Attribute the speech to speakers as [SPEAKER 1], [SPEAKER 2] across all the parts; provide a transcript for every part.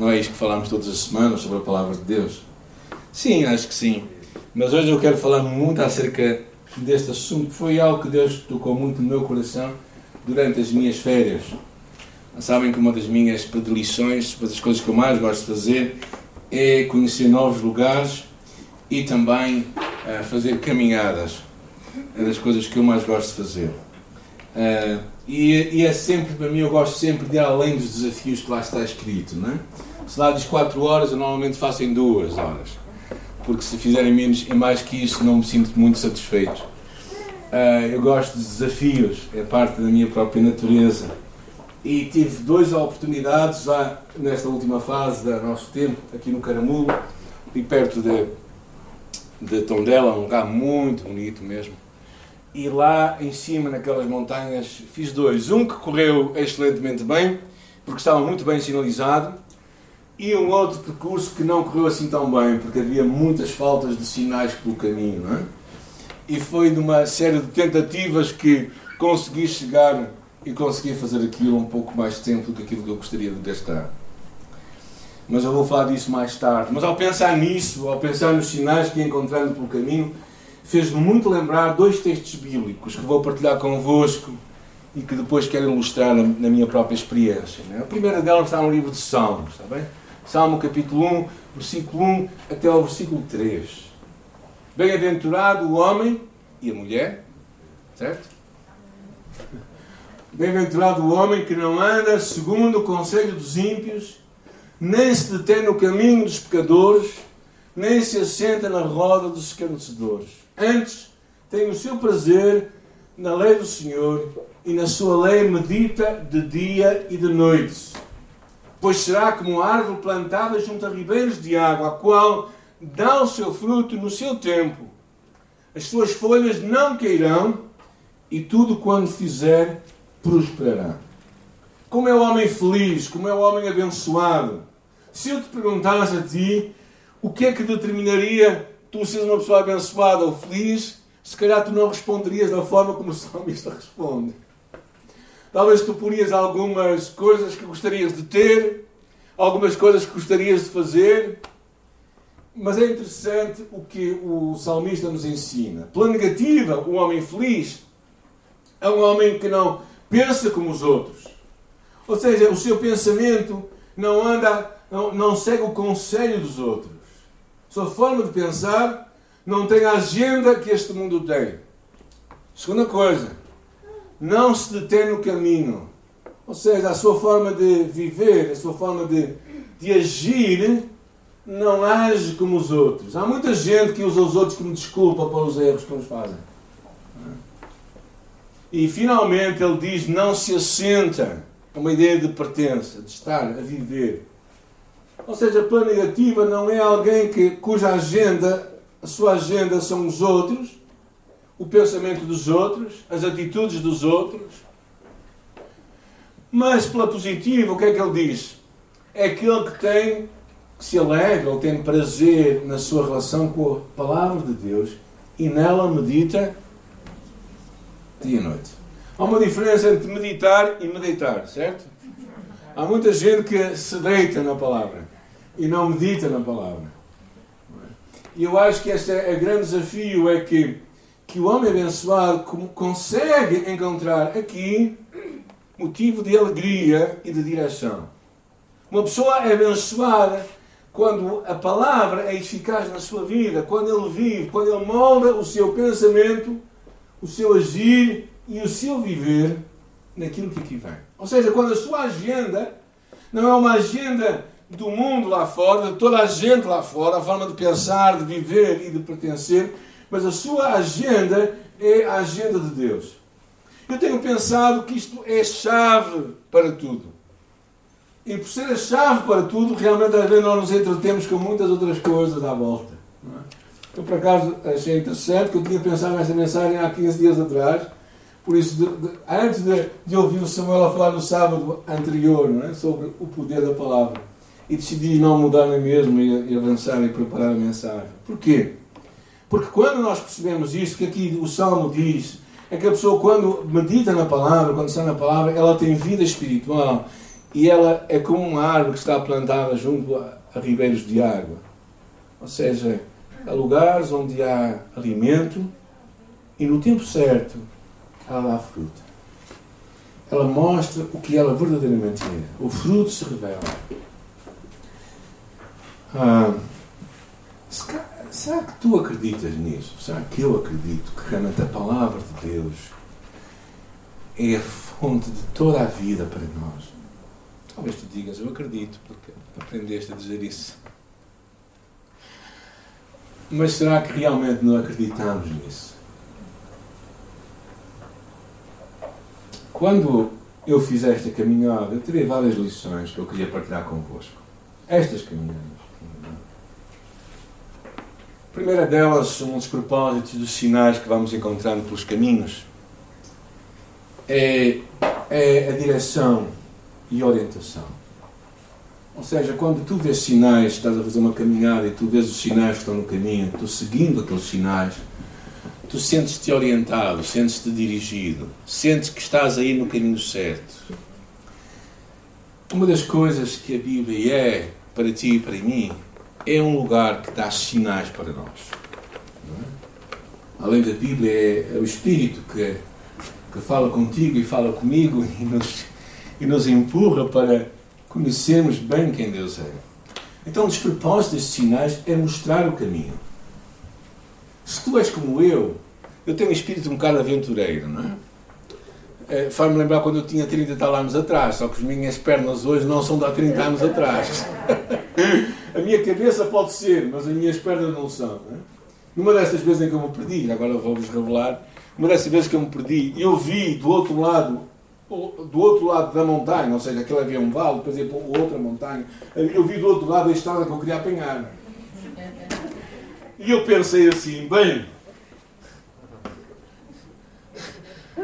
[SPEAKER 1] Não é isto que falamos todas as semanas sobre a palavra de Deus? Sim, acho que sim. Mas hoje eu quero falar muito acerca deste assunto. Foi algo que Deus tocou muito no meu coração durante as minhas férias. Sabem que uma das minhas predileções, uma das coisas que eu mais gosto de fazer, é conhecer novos lugares e também uh, fazer caminhadas. É das coisas que eu mais gosto de fazer. Uh, e, e, é sempre, para mim, eu gosto sempre de ir além dos desafios que lá está escrito. Não é? Se lá diz 4 horas, eu normalmente faço em 2 horas. Porque se fizerem menos e mais que isso, não me sinto muito satisfeito. Uh, eu gosto de desafios, é parte da minha própria natureza. E tive duas oportunidades já nesta última fase do nosso tempo, aqui no Caramulo, e perto de, de Tondela, um lugar muito bonito mesmo. E lá em cima, naquelas montanhas, fiz dois. Um que correu excelentemente bem, porque estava muito bem sinalizado, e um outro percurso que não correu assim tão bem, porque havia muitas faltas de sinais pelo caminho. É? E foi numa série de tentativas que consegui chegar e consegui fazer aquilo um pouco mais tempo do que aquilo que eu gostaria de gastar. Mas eu vou falar disso mais tarde. Mas ao pensar nisso, ao pensar nos sinais que encontrando pelo caminho, fez-me muito lembrar dois textos bíblicos que vou partilhar convosco e que depois quero ilustrar na, minha própria experiência. Né? A primeira delas está no livro de Salmos, está bem? Salmo capítulo 1, versículo 1 até ao versículo 3. Bem-aventurado o homem e a mulher, certo? Bem-aventurado o homem que não anda segundo o conselho dos ímpios, nem se detém no caminho dos pecadores, nem se assenta na roda dos escarnecedores. Antes, tem o seu prazer na lei do Senhor e na sua lei medita de dia e de noite. Pois será como árvore plantada junto a ribeiros de água, a qual dá o seu fruto no seu tempo. As suas folhas não cairão e tudo quando fizer prosperará. Como é o homem feliz, como é o homem abençoado. Se eu te perguntasse a ti o que é que determinaria tu seres uma pessoa abençoada ou feliz, se calhar tu não responderias da forma como o salmista responde. Talvez tu porias algumas coisas que gostarias de ter, algumas coisas que gostarias de fazer, mas é interessante o que o salmista nos ensina. Pela negativa, o homem feliz é um homem que não pensa como os outros. Ou seja, o seu pensamento não anda, não, não segue o conselho dos outros. Sua forma de pensar não tem a agenda que este mundo tem. Segunda coisa, não se detém no caminho. Ou seja, a sua forma de viver, a sua forma de, de agir, não age como os outros. Há muita gente que usa os outros como desculpa para os erros que nos fazem. E finalmente ele diz: não se assenta. É uma ideia de pertença, de estar a viver. Ou seja, a plana negativa não é alguém que, cuja agenda, a sua agenda são os outros, o pensamento dos outros, as atitudes dos outros. Mas pela positiva, o que é que ele diz? É aquele que tem, que se alegra ou tem prazer na sua relação com a palavra de Deus e nela medita dia e noite. Há uma diferença entre meditar e meditar, certo? Há muita gente que se deita na palavra e não medita na palavra. E eu acho que este é o grande desafio, é que, que o homem abençoado consegue encontrar aqui motivo de alegria e de direção. Uma pessoa é abençoada quando a palavra é eficaz na sua vida, quando ele vive, quando ele molda o seu pensamento o seu agir e o seu viver naquilo que aqui vem. Ou seja, quando a sua agenda não é uma agenda do mundo lá fora, de toda a gente lá fora, a forma de pensar, de viver e de pertencer, mas a sua agenda é a agenda de Deus. Eu tenho pensado que isto é chave para tudo. E por ser a chave para tudo, realmente às vezes nós nos entretemos com muitas outras coisas à volta. Eu, por acaso, achei interessante que eu tinha pensado nesta mensagem há 15 dias atrás. Por isso, de, de, antes de, de, ouvir o Samuel a falar no sábado anterior é? sobre o poder da palavra, e decidi não mudar nem mesmo e, e avançar e preparar a mensagem. Porquê? Porque quando nós percebemos isto, que aqui o Salmo diz, é que a pessoa, quando medita na palavra, quando está na palavra, ela tem vida espiritual e ela é como uma árvore que está plantada junto a, a ribeiros de água. Ou seja, há lugares onde há alimento e no tempo certo ela dá fruta. Ela mostra o que ela verdadeiramente é. O fruto se revela. Ah, será que tu acreditas nisso? Será que eu acredito que realmente a palavra de Deus é a fonte de toda a vida para nós? Talvez tu digas, eu acredito, porque aprendeste a dizer isso. Mas será que realmente não acreditamos nisso? Quando eu fiz esta caminhada, eu tirei várias lições que eu queria partilhar convosco. Estas caminhadas. A primeira delas são os propósitos dos sinais que vamos encontrando pelos caminhos. É, é a direção e orientação. Ou seja, quando tu vês sinais, estás a fazer uma caminhada e tu vês os sinais que estão no caminho, tu seguindo aqueles sinais, tu sentes-te orientado, sentes-te dirigido, sentes que estás aí no caminho certo. Uma das coisas que a Bíblia é para ti e para mim é um lugar que dá sinais para nós. É? Além da Bíblia, é, é o Espírito que, que fala contigo e fala comigo e nos e nos empurra para conhecermos bem quem Deus é. Então, o despropósito destes sinais é mostrar o caminho. Se tu és como eu, eu tenho um espírito um bocado aventureiro, não é? é Faz-me lembrar quando eu tinha 30 tal anos atrás, só que as minhas pernas hoje não são de há 30 anos atrás. a minha cabeça pode ser, mas as minhas pernas não são. É? Numa dessas vezes em que eu me perdi, agora vou-vos revelar, uma dessas vezes que eu me perdi, eu vi do outro lado do outro lado da montanha, ou seja, aquele havia um vale, depois ia outra montanha. Eu vi do outro lado a estrada que eu queria apanhar. E eu pensei assim, bem.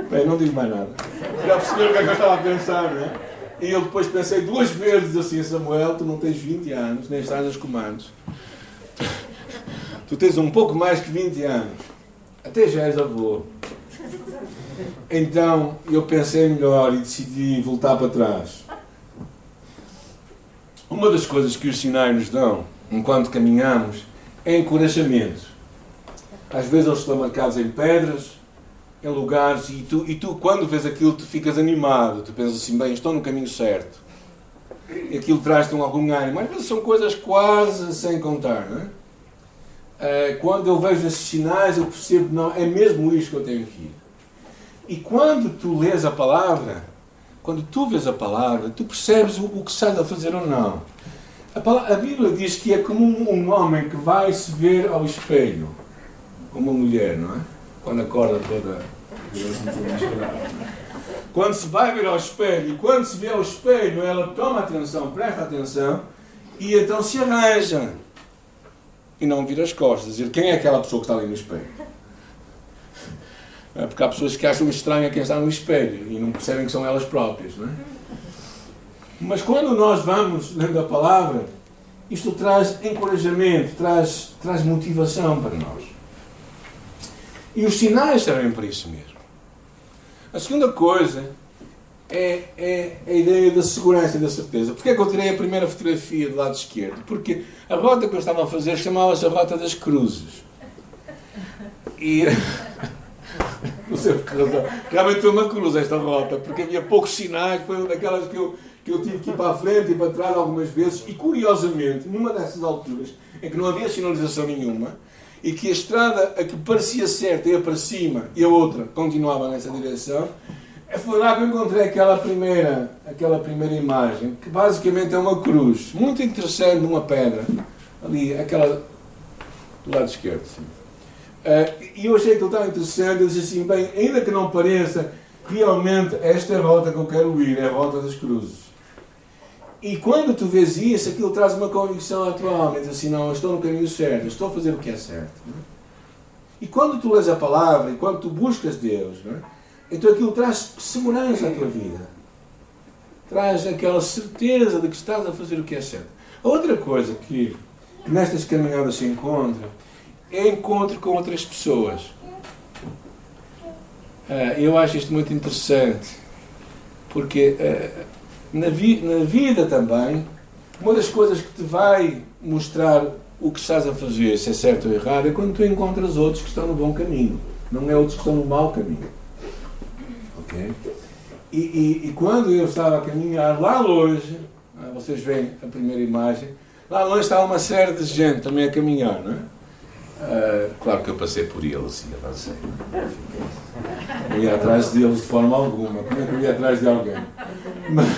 [SPEAKER 1] Bem, não digo mais nada. Já perceberam o que é que eu estava a pensar, não é? E eu depois pensei duas vezes assim, Samuel, tu não tens 20 anos, nem estás nos comandos. Tu tens um pouco mais que 20 anos. Até já és avô. Então eu pensei melhor e decidi voltar para trás. Uma das coisas que os sinais nos dão enquanto caminhamos é encorajamento. Às vezes eles estão marcados em pedras, em lugares, e tu, e tu quando vês aquilo, tu ficas animado. Tu pensas assim, bem, estou no caminho certo. E aquilo traz-te um algum ânimo. Às vezes são coisas quase sem contar, não é? Eh, quando eu vejo esses sinais, eu percebo, não, é mesmo isto que eu tenho que ir. E quando tu lês a palavra, quando tu vês a palavra, tu percebes o, que estás a fazer ou não. A, palavra, a, Bíblia diz que é como um, um, homem que vai se ver ao espelho, como uma mulher, não é? Quando acorda toda. Quando se vai ver ao espelho, e quando se vê ao espelho, ela toma atenção, presta atenção, e então se arranja. E não vira as costas, dizer quem é aquela pessoa que está ali no espelho. É? Porque há pessoas que acham estranho quem está no espelho e não percebem que são elas próprias. Não é? Mas quando nós vamos lendo a palavra, isto traz encorajamento, traz, traz motivação para nós. E os sinais servem para isso mesmo. A segunda coisa é, é, a ideia da segurança e da certeza. Porquê é que eu tirei a primeira fotografia do lado esquerdo? Porque a rota que eu estava a fazer chamava-se a Rota das Cruzes. E Não sei por que razão. Realmente foi uma cruz esta rota, porque havia poucos sinais, foi uma daquelas que eu, que eu tive que ir para a frente e para trás algumas vezes, e curiosamente, numa dessas alturas, em que não havia sinalização nenhuma, e que a estrada, a que parecia certa, ia para cima, e a outra continuava nessa direção, foi lá que eu encontrei aquela primeira, aquela primeira imagem, que basicamente é uma cruz, muito interessante, numa pedra, ali, aquela do lado esquerdo. Sim. Uh, e eu achei aquilo tão interessante, eu disse assim, bem, ainda que não pareça, realmente esta é a rota que eu quero ir, é a rota das cruzes. E quando tu vês isso, aquilo traz uma convicção à tua alma, diz assim, não, eu estou no caminho certo, estou a fazer o que é certo. E quando tu lês a palavra, e quando tu buscas Deus, então aquilo traz segurança à tua vida. Traz aquela certeza de que estás a fazer o que é certo. A outra coisa que nestas caminhadas se encontra é encontro com outras pessoas. Uh, eu acho isto muito interessante, porque uh, na, vi, na vida também, uma das coisas que te vai mostrar o que estás a fazer, se é certo ou errado, é quando tu encontras outros que estão no bom caminho. Não é outros que estão no mau caminho. Ok? E, e, e quando eu estava a caminhar lá longe, ah, vocês veem a primeira imagem, lá longe estava uma série de gente também a caminhar, não é? Uh, claro que eu passei por eles e avancei. Não ia atrás deles de forma alguma. Como é que eu ia atrás de alguém? Mas,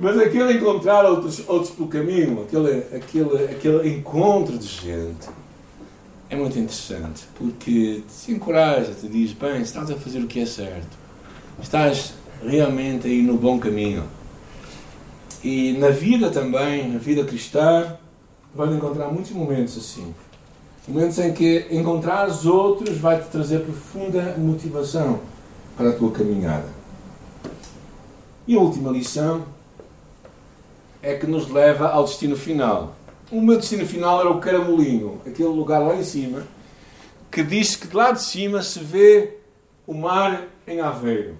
[SPEAKER 1] mas aquele encontrar outros, outros pelo caminho, aquele, aquele, aquele encontro de gente, é muito interessante. Porque te encoraja, te diz: bem, estás a fazer o que é certo. Estás realmente aí no bom caminho. E na vida também, na vida cristã, vais encontrar muitos momentos assim Momentos em que encontrar os outros vai te trazer profunda motivação para a tua caminhada. E a última lição é que nos leva ao destino final. O meu destino final era o Caramolinho, aquele lugar lá em cima, que diz que de lá de cima se vê o mar em Aveiro.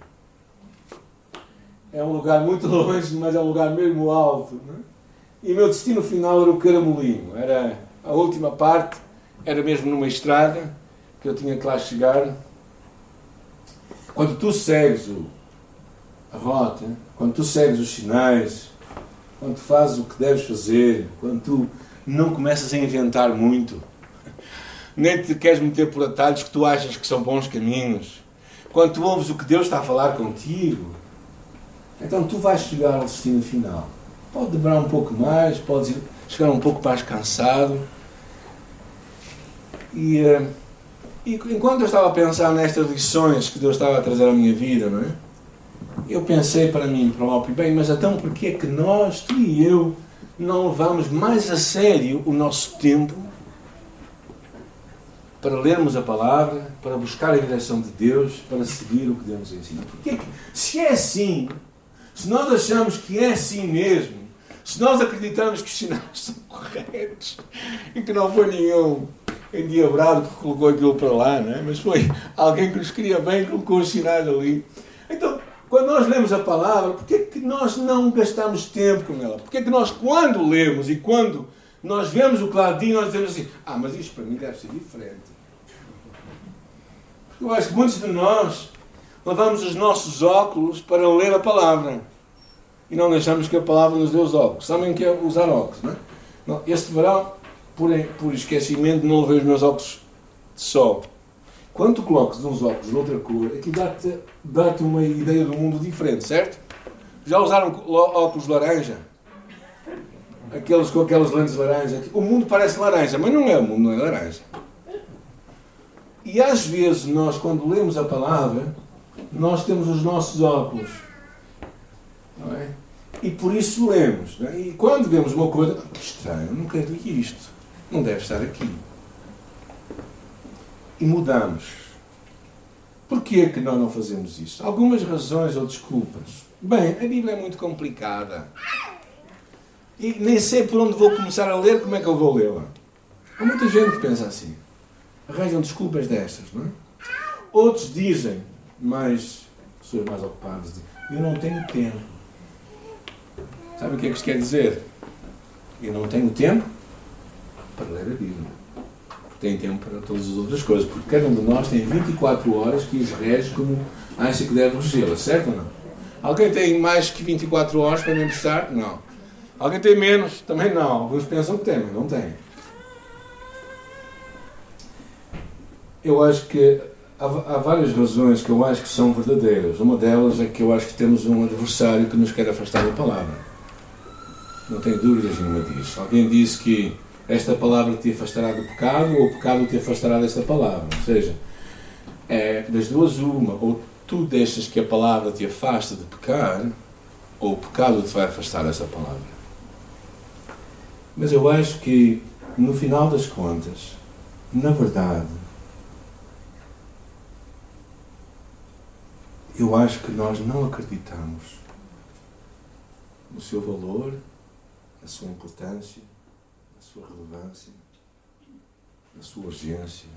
[SPEAKER 1] É um lugar muito longe, mas é um lugar mesmo alto. É? E o meu destino final era o Caramolinho. Era a última parte era mesmo numa estrada que eu tinha que lá chegar. Quando tu segues o, rota, quando tu segues os sinais, quando tu fazes o que deves fazer, quando tu não começas a inventar muito, nem te queres meter por atalhos que tu achas que são bons caminhos, quando tu ouves o que Deus está a falar contigo, então tu vais chegar ao destino final. Pode demorar um pouco mais, pode chegar um pouco mais cansado, e, uh, e enquanto eu estava a pensar nestas lições que Deus estava a trazer à minha vida, não é? Eu pensei para mim próprio, bem, mas então porquê que nós, tu e eu, não levamos mais a sério o nosso tempo para lermos a palavra, para buscar a direção de Deus, para seguir o que Deus nos ensina? Porque se é assim, se nós achamos que é assim mesmo, se nós acreditamos que os sinais são corretos e que não foi nenhum endiabrado que colocou aquilo para lá, não é? mas foi alguém que nos queria bem que colocou os sinais ali. Quando nós lemos a palavra, porquê que nós não gastamos tempo com ela? Porquê que nós, quando lemos e quando nós vemos o diz, nós dizemos assim: Ah, mas isto para mim deve ser diferente. Porque eu acho que muitos de nós lavamos os nossos óculos para ler a palavra e não deixamos que a palavra nos dê os óculos. Sabem que é usar óculos, não é? Não, este verão por, por esquecimento, não levei os meus óculos de sol. Quando tu colocas uns óculos de outra cor, aquilo dá-te dá uma ideia do mundo diferente, certo? Já usaram óculos laranja? Aqueles com aquelas lentes laranja. O mundo parece laranja, mas não é, o mundo não é laranja. E às vezes nós, quando lemos a palavra, nós temos os nossos óculos. Não é? E por isso lemos. É? E quando vemos uma coisa, que estranho, nunca vi isto não deve estar aqui. E mudamos. Porquê é que nós não fazemos isso? Algumas razões ou desculpas. Bem, a Bíblia é muito complicada. E nem sei por onde vou começar a ler, como é que eu vou lê-la. Há muita gente que pensa assim. Arranjam desculpas destas, não é? Outros dizem, mas pessoas mais ocupadas, eu não tenho tempo. Sabe o que é que isto quer dizer? Eu não tenho tempo para ler a Bíblia. Tem tempo para todas as outras coisas, porque cada um de nós tem 24 horas que os rege como acha que deve regê-las, certo ou não? Alguém tem mais que 24 horas para emprestar? Não. Alguém tem menos? Também não. Alguns pensam que tem, mas não tem. Eu acho que há, há, várias razões que eu acho que são verdadeiras. Uma delas é que eu acho que temos um adversário que nos quer afastar da palavra. Não tenho dúvidas nenhuma disso. Alguém disse que esta palavra te afastará do pecado ou o pecado te afastará desta palavra. Ou seja, é das duas uma, ou tu deixas que a palavra te afaste de pecar, ou o pecado te vai afastar dessa palavra. Mas eu acho que, no final das contas, na verdade, eu acho que nós não acreditamos no seu valor, na sua importância, sua relevância, na sua urgência,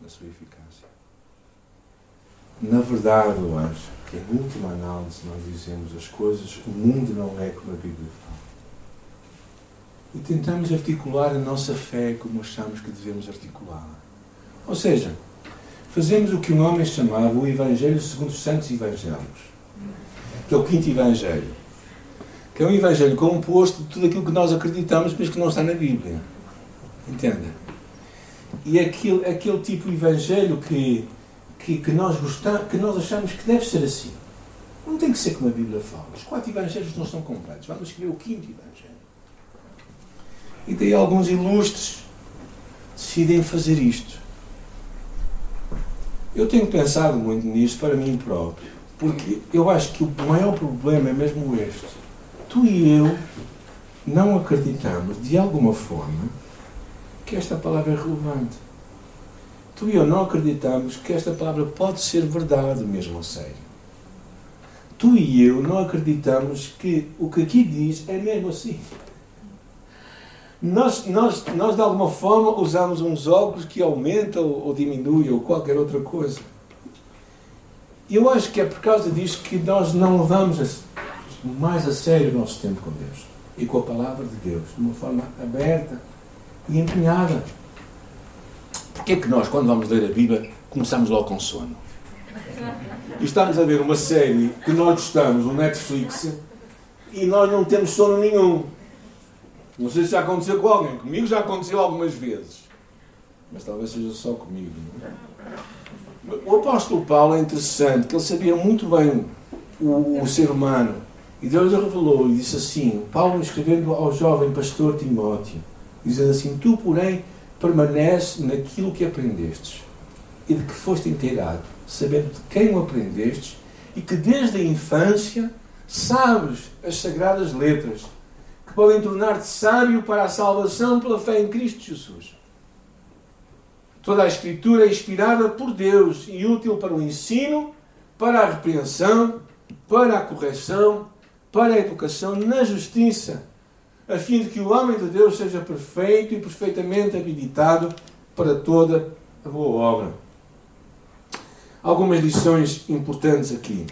[SPEAKER 1] na sua eficácia. Na verdade, eu acho que, em última análise, nós dizemos as coisas, o mundo não é como a Bíblia fala. E tentamos articular a nossa fé como achamos que devemos articulá-la. Ou seja, fazemos o que um homem chamava o Evangelho segundo os Santos Evangelhos, que é o quinto Evangelho, que é um Evangelho composto de tudo aquilo que nós acreditamos, mas que não está na Bíblia. Entenda? E aquele, aquele tipo de Evangelho que, que, que, nós gostamos, que nós achamos que deve ser assim. Não tem que ser como a Bíblia fala. Os quatro Evangelhos não são completos. Vamos escrever o quinto Evangelho. E daí alguns ilustres decidem fazer isto. Eu tenho pensado muito nisto para mim próprio, porque eu acho que o maior problema é mesmo este. Tu e eu não acreditamos, de alguma forma, que esta palavra é relevante. Tu e eu não acreditamos que esta palavra pode ser verdade mesmo a sério. Tu e eu não acreditamos que o que aqui diz é mesmo assim. Nós, nós, nós de alguma forma usamos uns óculos que aumentam ou diminuem ou qualquer outra coisa. Eu acho que é por causa disso que nós não levamos mais a sério o nosso tempo com Deus e com a palavra de Deus, de uma forma aberta e empenhada. Porquê é que nós, quando vamos ler a Bíblia, começamos logo com sono? E estamos a ver uma série que nós gostamos no Netflix e nós não temos sono nenhum. Não sei se já aconteceu com alguém. Comigo já aconteceu algumas vezes. Mas talvez seja só comigo. É? O apóstolo Paulo é interessante, que ele sabia muito bem o, o ser humano. E Deus revelou e disse assim, Paulo escrevendo ao jovem pastor Timóteo, dizendo assim, tu porém permanece naquilo que aprendestes e de que foste inteirado, sabendo de quem o aprendestes e que desde a infância sabes as sagradas letras que podem tornar-te sábio para a salvação pela fé em Cristo Jesus. Toda a Escritura é inspirada por Deus e útil para o ensino, para a repreensão, para a correção, para a educação na justiça, a fim de que o homem de Deus seja perfeito e perfeitamente habilitado para toda a boa obra. Algumas lições importantes aqui.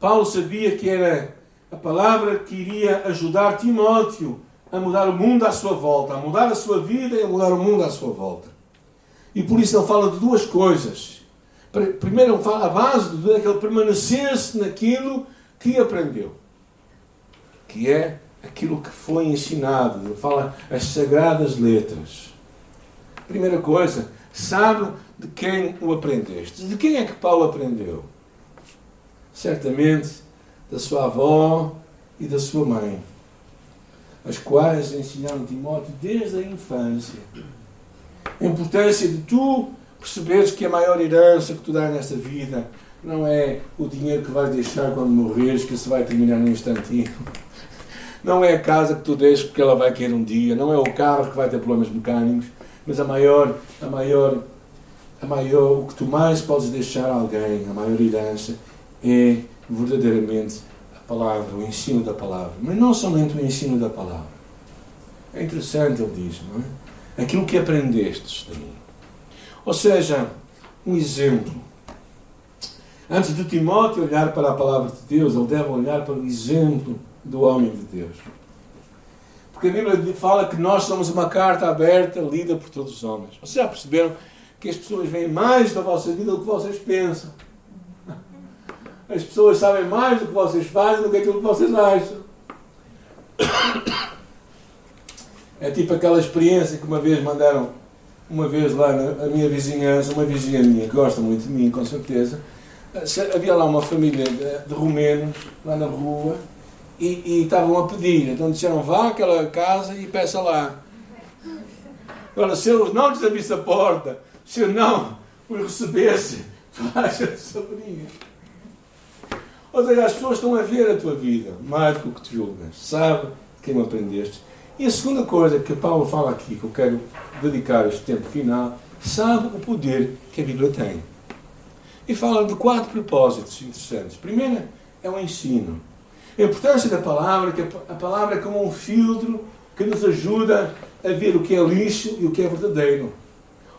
[SPEAKER 1] Paulo sabia que era a palavra que iria ajudar Timóteo a mudar o mundo à sua volta, a mudar a sua vida e a mudar o mundo à sua volta. E por isso ele fala de duas coisas. Primeiro, ele fala a base de que ele permanecesse naquilo que aprendeu, que é aquilo que foi ensinado. Fala as sagradas letras. Primeira coisa, sabe de quem o aprendeste. De quem é que Paulo aprendeu? Certamente da sua avó e da sua mãe, as quais ensinaram Timóteo desde a infância. A importância de tu perceberes que a maior herança que tu dás nesta vida não é o dinheiro que vais deixar quando morreres, que se vai terminar num instantinho. Não é a casa que tu deixas porque ela vai cair um dia, não é o carro que vai ter problemas mecânicos, mas a maior, a maior, a maior, o que tu mais podes deixar a alguém, a maior herança, é verdadeiramente a palavra, o ensino da palavra. Mas não somente o ensino da palavra. É interessante, ele diz, não é? Aquilo que aprendestes de mim. Ou seja, um exemplo. Antes de Timóteo olhar para a palavra de Deus, ele deve olhar para o exemplo do homem de Deus. Porque a Bíblia fala que nós somos uma carta aberta, lida por todos os homens. Vocês já perceberam que as pessoas veem mais da vossa vida do que vocês pensam? As pessoas sabem mais do que vocês fazem do que aquilo que vocês acham. É tipo aquela experiência que uma vez mandaram, uma vez lá na minha vizinhança, uma vizinha minha que gosta muito de mim, com certeza. Havia lá uma família de, de romenos lá na rua e, e estavam a pedir. Então disseram: vá àquela casa e peça lá. Agora, se eu não lhes abrisse a porta, se eu não os recebesse, achas sobrinha. Ou seja, as pessoas estão a ver a tua vida mais do que te julgas. Sabe quem aprendeste. E a segunda coisa que Paulo fala aqui, que eu quero dedicar este tempo final, sabe o poder que a Bíblia tem. E fala de quatro propósitos interessantes. Primeiro é o ensino. A importância da palavra, que a palavra é como um filtro que nos ajuda a ver o que é lixo e o que é verdadeiro.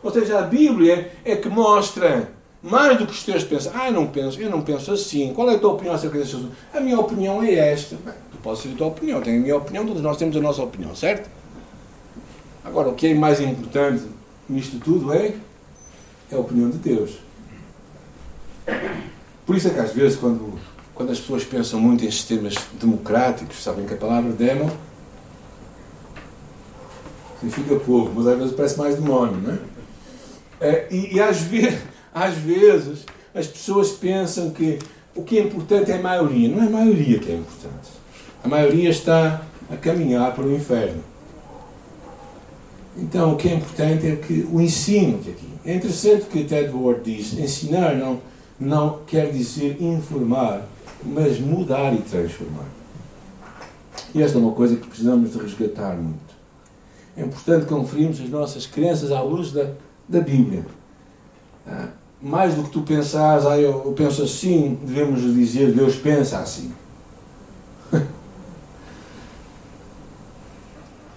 [SPEAKER 1] Ou seja, a Bíblia é que mostra mais do que os teus pensam. Ah, eu não penso, eu não penso assim. Qual é a tua opinião acerca deste assunto? A minha opinião é esta. Bem, tu podes ter a tua opinião, tenho a minha opinião, todos nós temos a nossa opinião, certo? Agora, o que é mais importante nisto tudo é, é a opinião de Deus. Por isso é que às vezes quando, quando as pessoas pensam muito em sistemas democráticos, sabem que a palavra demo significa povo, mas às vezes parece mais demónio, não é? é e, e às, vezes, às vezes as pessoas pensam que o que é importante é a maioria. Não é a maioria que é importante. A maioria está a caminhar para o inferno. Então, o que é importante é que o ensino de aqui. É interessante que Ted Ward diz: ensinar não, não quer dizer informar, mas mudar e transformar. E esta é uma coisa que precisamos de resgatar muito. É importante conferirmos as nossas crenças à luz da, da Bíblia. Ah, mais do que tu pensares, ah, eu, eu penso assim, devemos dizer Deus pensa assim.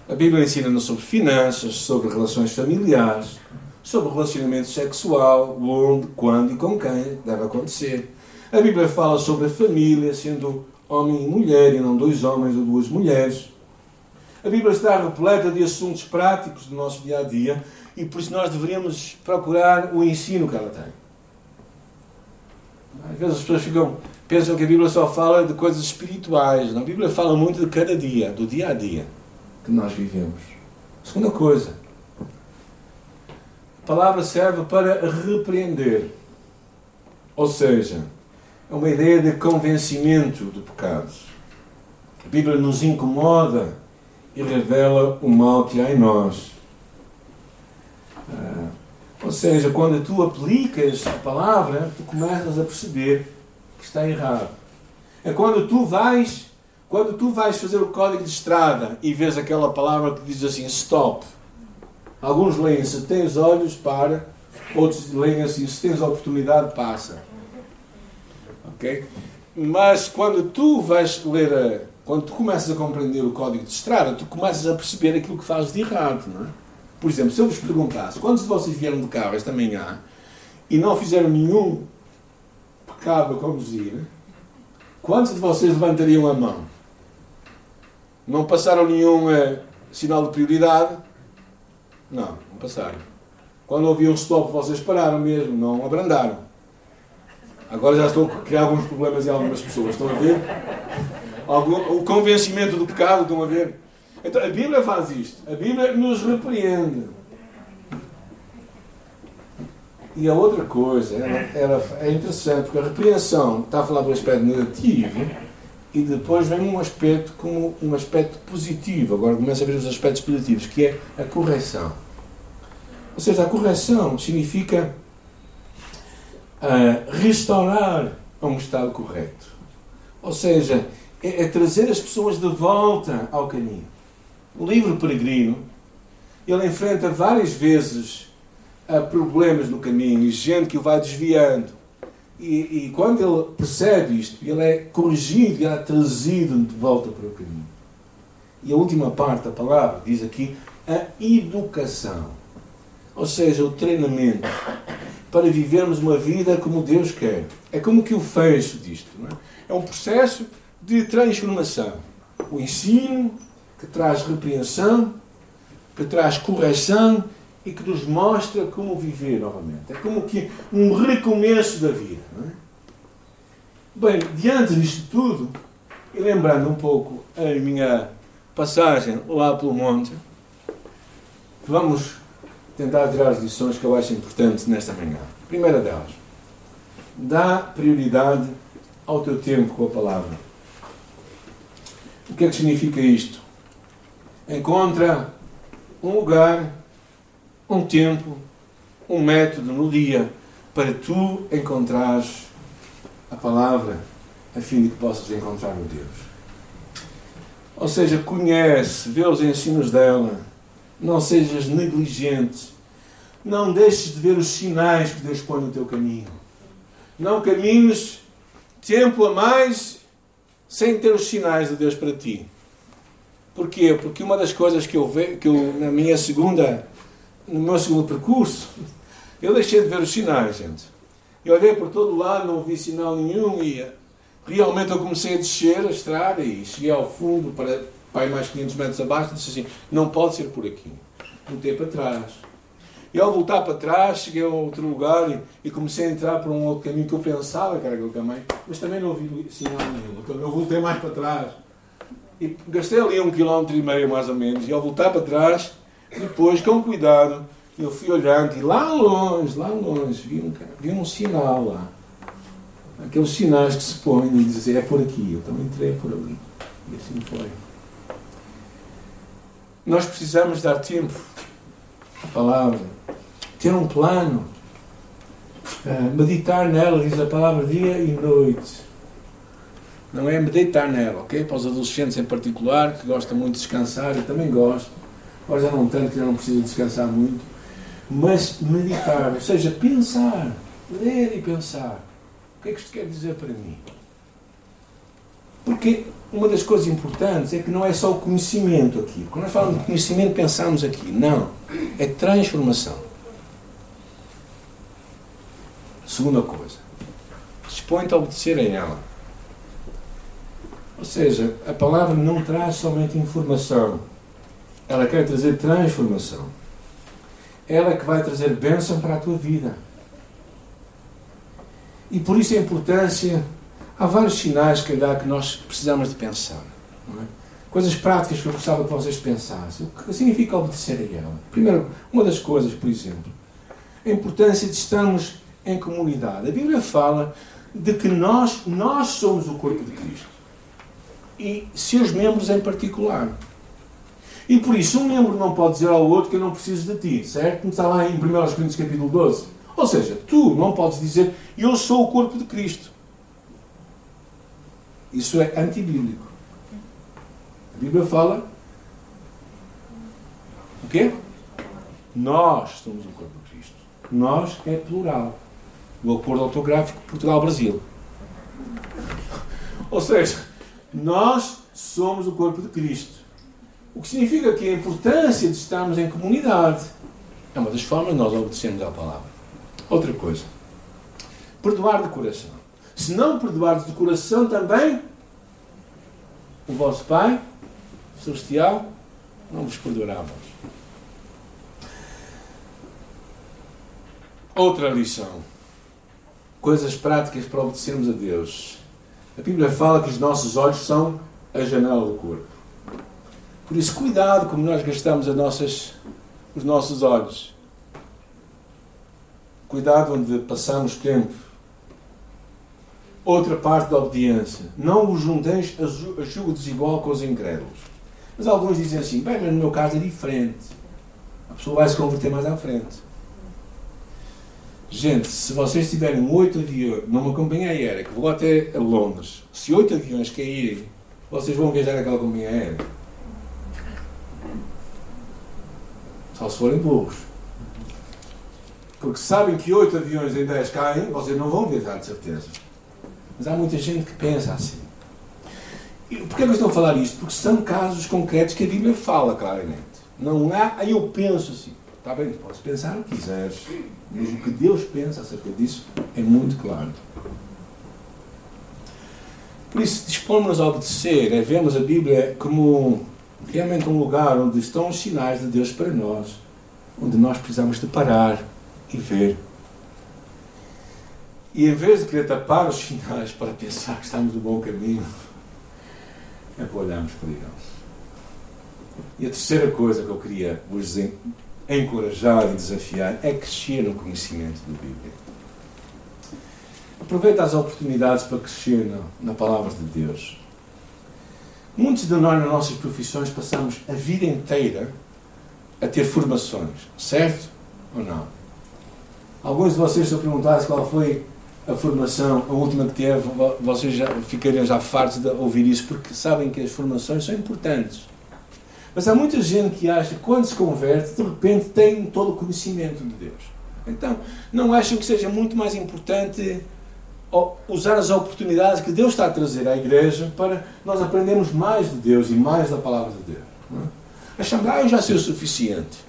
[SPEAKER 1] A Bíblia ensina-nos sobre finanças, sobre relações familiares, sobre relacionamento sexual, onde, quando e com quem deve acontecer. A Bíblia fala sobre a família, sendo homem e mulher, e não dois homens ou duas mulheres. A Bíblia está repleta de assuntos práticos do nosso dia a dia e por isso nós deveríamos procurar o ensino que ela tem. Às vezes as pessoas ficam, pensam que a Bíblia só fala de coisas espirituais. Não? A Bíblia fala muito de cada dia, do dia a dia que nós vivemos. Segunda coisa, palavra serve para repreender. Ou seja, é uma ideia de convencimento do pecado. A Bíblia nos incomoda e revela o mal que há em nós. Ah, ou seja, quando tu aplicas a palavra, tu começas a perceber que está errado. É quando tu vais quando tu vais fazer o código de estrada e vês aquela palavra que diz assim stop, alguns leem se tens olhos para, outros leem assim se tens oportunidade passa. Ok? Mas quando tu vais ler a, quando tu começas a compreender o código de estrada, tu começas a perceber aquilo que fazes de errado, não é? Por exemplo, se eu vos perguntasse quantos de vocês vieram de carro esta manhã e não fizeram nenhum pecado a conduzir, quantos de vocês levantariam a mão? Não passaram nenhum eh, sinal de prioridade? Não, não passaram. Quando ouviam stop, vocês pararam mesmo, não abrandaram. Agora já estou a criar alguns problemas em algumas pessoas, estão a ver? Algum, o convencimento do pecado, estão a ver? Então a Bíblia faz isto. A Bíblia nos repreende. E a outra coisa, era, era, é interessante, porque a repreensão está a falar do aspecto negativo e depois vem um aspecto como um aspecto positivo. Agora começa a ver os aspectos positivos, que é a correção. Ou seja, a correção significa uh, restaurar a um estado correto. Ou seja, é, é, trazer as pessoas de volta ao caminho. O livro Peregrino, ele enfrenta várias vezes uh, problemas no caminho e gente que o vai desviando. E, e, quando ele percebe isto, ele é corrigido e é trazido de volta para o caminho. E a última parte da palavra diz aqui a educação. Ou seja, o treinamento para vivermos uma vida como Deus quer. É como que o fecho disto. É? é um processo de transformação. O ensino que traz repreensão, que traz correção e que nos mostra como viver novamente. É como que um recomeço da vida. É? Bem, diante disto tudo, e lembrando um pouco a minha passagem lá pelo monte, vamos tentar tirar as lições que eu acho importantes nesta manhã. Primeira delas, dá prioridade ao teu tempo com a palavra. O que é que significa isto? Encontra um lugar um tempo, um método no dia para tu encontrares a palavra a fim de que possas encontrar o Deus. Ou seja, conhece, vê os ensinos dela, não sejas negligente, não deixes de ver os sinais que Deus põe no teu caminho. Não caminhes tempo a mais sem ter os sinais de Deus para ti. Porquê? Porque uma das coisas que eu vejo, que eu, na minha segunda no meu segundo percurso, eu deixei de ver os sinais, gente. E olhei por todo lado, não vi sinal nenhum e realmente eu comecei a descer a estrada e cheguei ao fundo para, para mais 500 metros abaixo e disse assim, não pode ser por aqui. Voltei para trás. E ao voltar para trás, cheguei a outro lugar e, e, comecei a entrar por um outro caminho que eu pensava que era aquele caminho, mas também não vi sinal nenhum. Então eu voltei mais para trás. E gastei ali um quilómetro e meio mais ou menos. E ao voltar para trás, depois, com cuidado, eu fui olhando e lá longe, lá longe, vi um, vi um sinal lá. Aqueles sinais que se põem e dizem é por aqui. Também entrei por ali. E assim foi. Nós precisamos dar tempo à palavra, ter um plano, uh, meditar nela, diz a palavra dia e noite. Não é meditar nela, ok? Para os adolescentes em particular, que gostam muito de descansar, eu também gosto. Agora já não tanto, que já não preciso descansar muito. Mas meditar, ou seja, pensar, ler e pensar. O que é que isto quer dizer para mim? Porque uma das coisas importantes é que não é só o conhecimento aqui. Quando nós falamos de conhecimento, pensamos aqui. Não. É transformação. Segunda coisa. Dispõe-te a obedecer a ela. Ou seja, a palavra não traz somente informação. Ela quer trazer transformação. Ela é que vai trazer bênção para a tua vida. E por isso a importância há vários sinais que dá que nós precisamos de pensar. É? Coisas práticas que eu gostava que vocês pensassem. O que significa obedecer a ela? Primeiro, uma das coisas, por exemplo, a importância de estarmos em comunidade. A Bíblia fala de que nós, nós somos o corpo de Cristo. E seus membros em particular. E por isso, um membro não pode dizer ao outro que eu não preciso de ti, certo? Como está lá em 1 Coríntios capítulo 12. Ou seja, tu não podes dizer eu sou o corpo de Cristo. Isso é antibíblico. A Bíblia fala o quê? Nós somos o corpo de Cristo. Nós é plural. O acordo ortográfico Portugal-Brasil. Ou seja, nós somos o corpo de Cristo. O que significa que a importância de estarmos em comunidade é uma das formas de nós obedecermos à palavra. Outra coisa. Perdoar de coração. Se não perdoardes de coração também, o vosso Pai Celestial não vos perdoará a vós. Outra lição. Coisas práticas para obedecermos a Deus. A Bíblia fala que os nossos olhos são a janela do corpo. Por isso, cuidado como nós gastamos nossas, os nossos olhos. Cuidado onde passamos tempo Outra parte da obediência. Não vos junteis a jugo desigual com os incrédulos. Mas alguns dizem assim, bem, mas no meu caso é diferente. A pessoa vai se converter mais à frente. Gente, se vocês tiverem oito aviões numa companhia aérea que vou até Londres, se oito aviões caírem, vocês vão viajar naquela companhia aérea. Só se forem burros. Porque sabem que oito aviões em dez caem, vocês não vão viajar de certeza. Mas há muita gente que pensa assim. E porquê que eu estou a falar isto? Porque são casos concretos que a Bíblia fala claramente. Não há, aí eu penso assim, está bem, podes pensar o que quiseres, mas o que Deus pensa acerca disso é muito claro. Por isso, dispomos-nos a obedecer, é vermos a Bíblia como realmente um lugar onde estão os sinais de Deus para nós, onde nós precisamos de parar e ver e em vez de querer tapar os sinais para pensar que estamos no bom caminho, é para olharmos para eles. E a terceira coisa que eu queria vos encorajar e desafiar é crescer no conhecimento da Bíblia. Aproveita as oportunidades para crescer na, na palavra de Deus. Muitos de nós, nas nossas profissões, passamos a vida inteira a ter formações, certo ou não? Alguns de vocês, se eu perguntasse qual foi a formação, a última que teve, vocês já ficariam já fartos de ouvir isso, porque sabem que as formações são importantes. Mas há muita gente que acha que quando se converte, de repente tem todo o conhecimento de Deus. Então, não acham que seja muito mais importante usar as oportunidades que Deus está a trazer à igreja para nós aprendermos mais de Deus e mais da palavra de Deus? É? Ah, eu já sei o suficiente.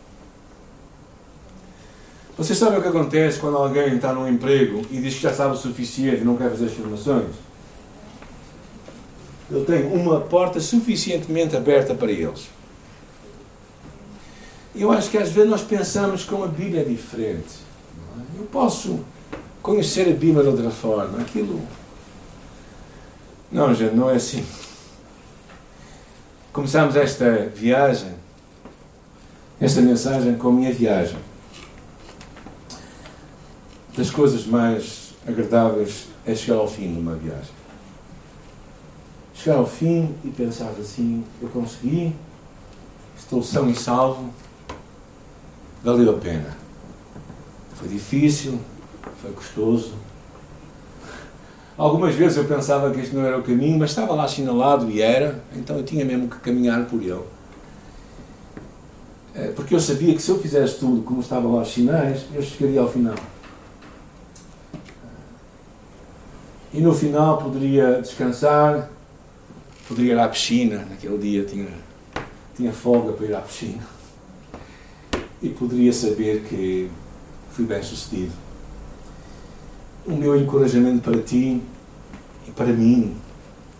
[SPEAKER 1] Vocês sabem o que acontece quando alguém está num emprego e diz que já sabe o suficiente e não quer fazer as formações? Ele tem uma porta suficientemente aberta para eles. Eu acho que às vezes nós pensamos que a Bíblia é diferente. Eu posso conhecer a Bíblia de outra forma. Aquilo. Não, gente, não é assim. Começamos esta viagem, esta mensagem com a minha viagem. Das coisas mais agradáveis é chegar ao fim de uma viagem. Chegar ao fim e pensar assim: eu consegui, estou são e salvo, valeu a pena. Foi difícil, foi custoso. Algumas vezes eu pensava que este não era o caminho, mas estava lá assinalado e era, então eu tinha mesmo que caminhar por ele. É, porque eu sabia que se eu fizesse tudo como estava lá os sinais, eu chegaria ao final. E no final poderia descansar, poderia ir à piscina. Naquele dia tinha, tinha folga para ir à piscina. E poderia saber que fui bem sucedido o meu encorajamento para ti e para mim,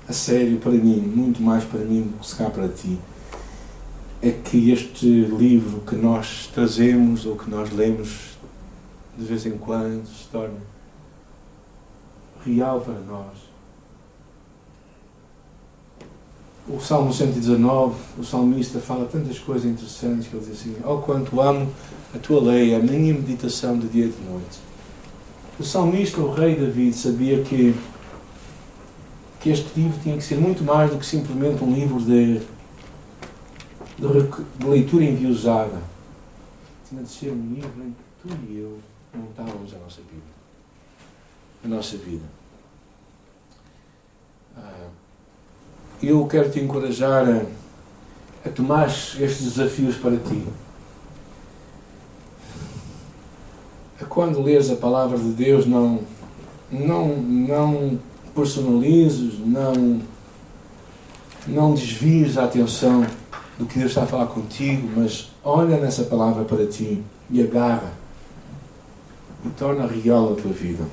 [SPEAKER 1] a sério para mim, muito mais para mim do que se cá para ti, é que este livro que nós trazemos ou que nós lemos de vez em quando se torne real para nós. O Salmo 119, o salmista fala tantas coisas interessantes que ele diz assim: Oh, quanto amo a tua lei, a minha meditação de dia e de noite. O salmista, o rei David, sabia que, que este livro tinha que ser muito mais do que simplesmente um livro de, de, de leitura enviosada. Tinha de ser um livro em que tu e eu montávamos a nossa vida. A nossa vida. Ah, eu quero te encorajar a, a tomar estes desafios para ti. Quando lês a palavra de Deus, não, não, não personalizes, não, não desvies a atenção do que Deus está a falar contigo, mas olha nessa palavra para ti e agarra e torna real a tua vida.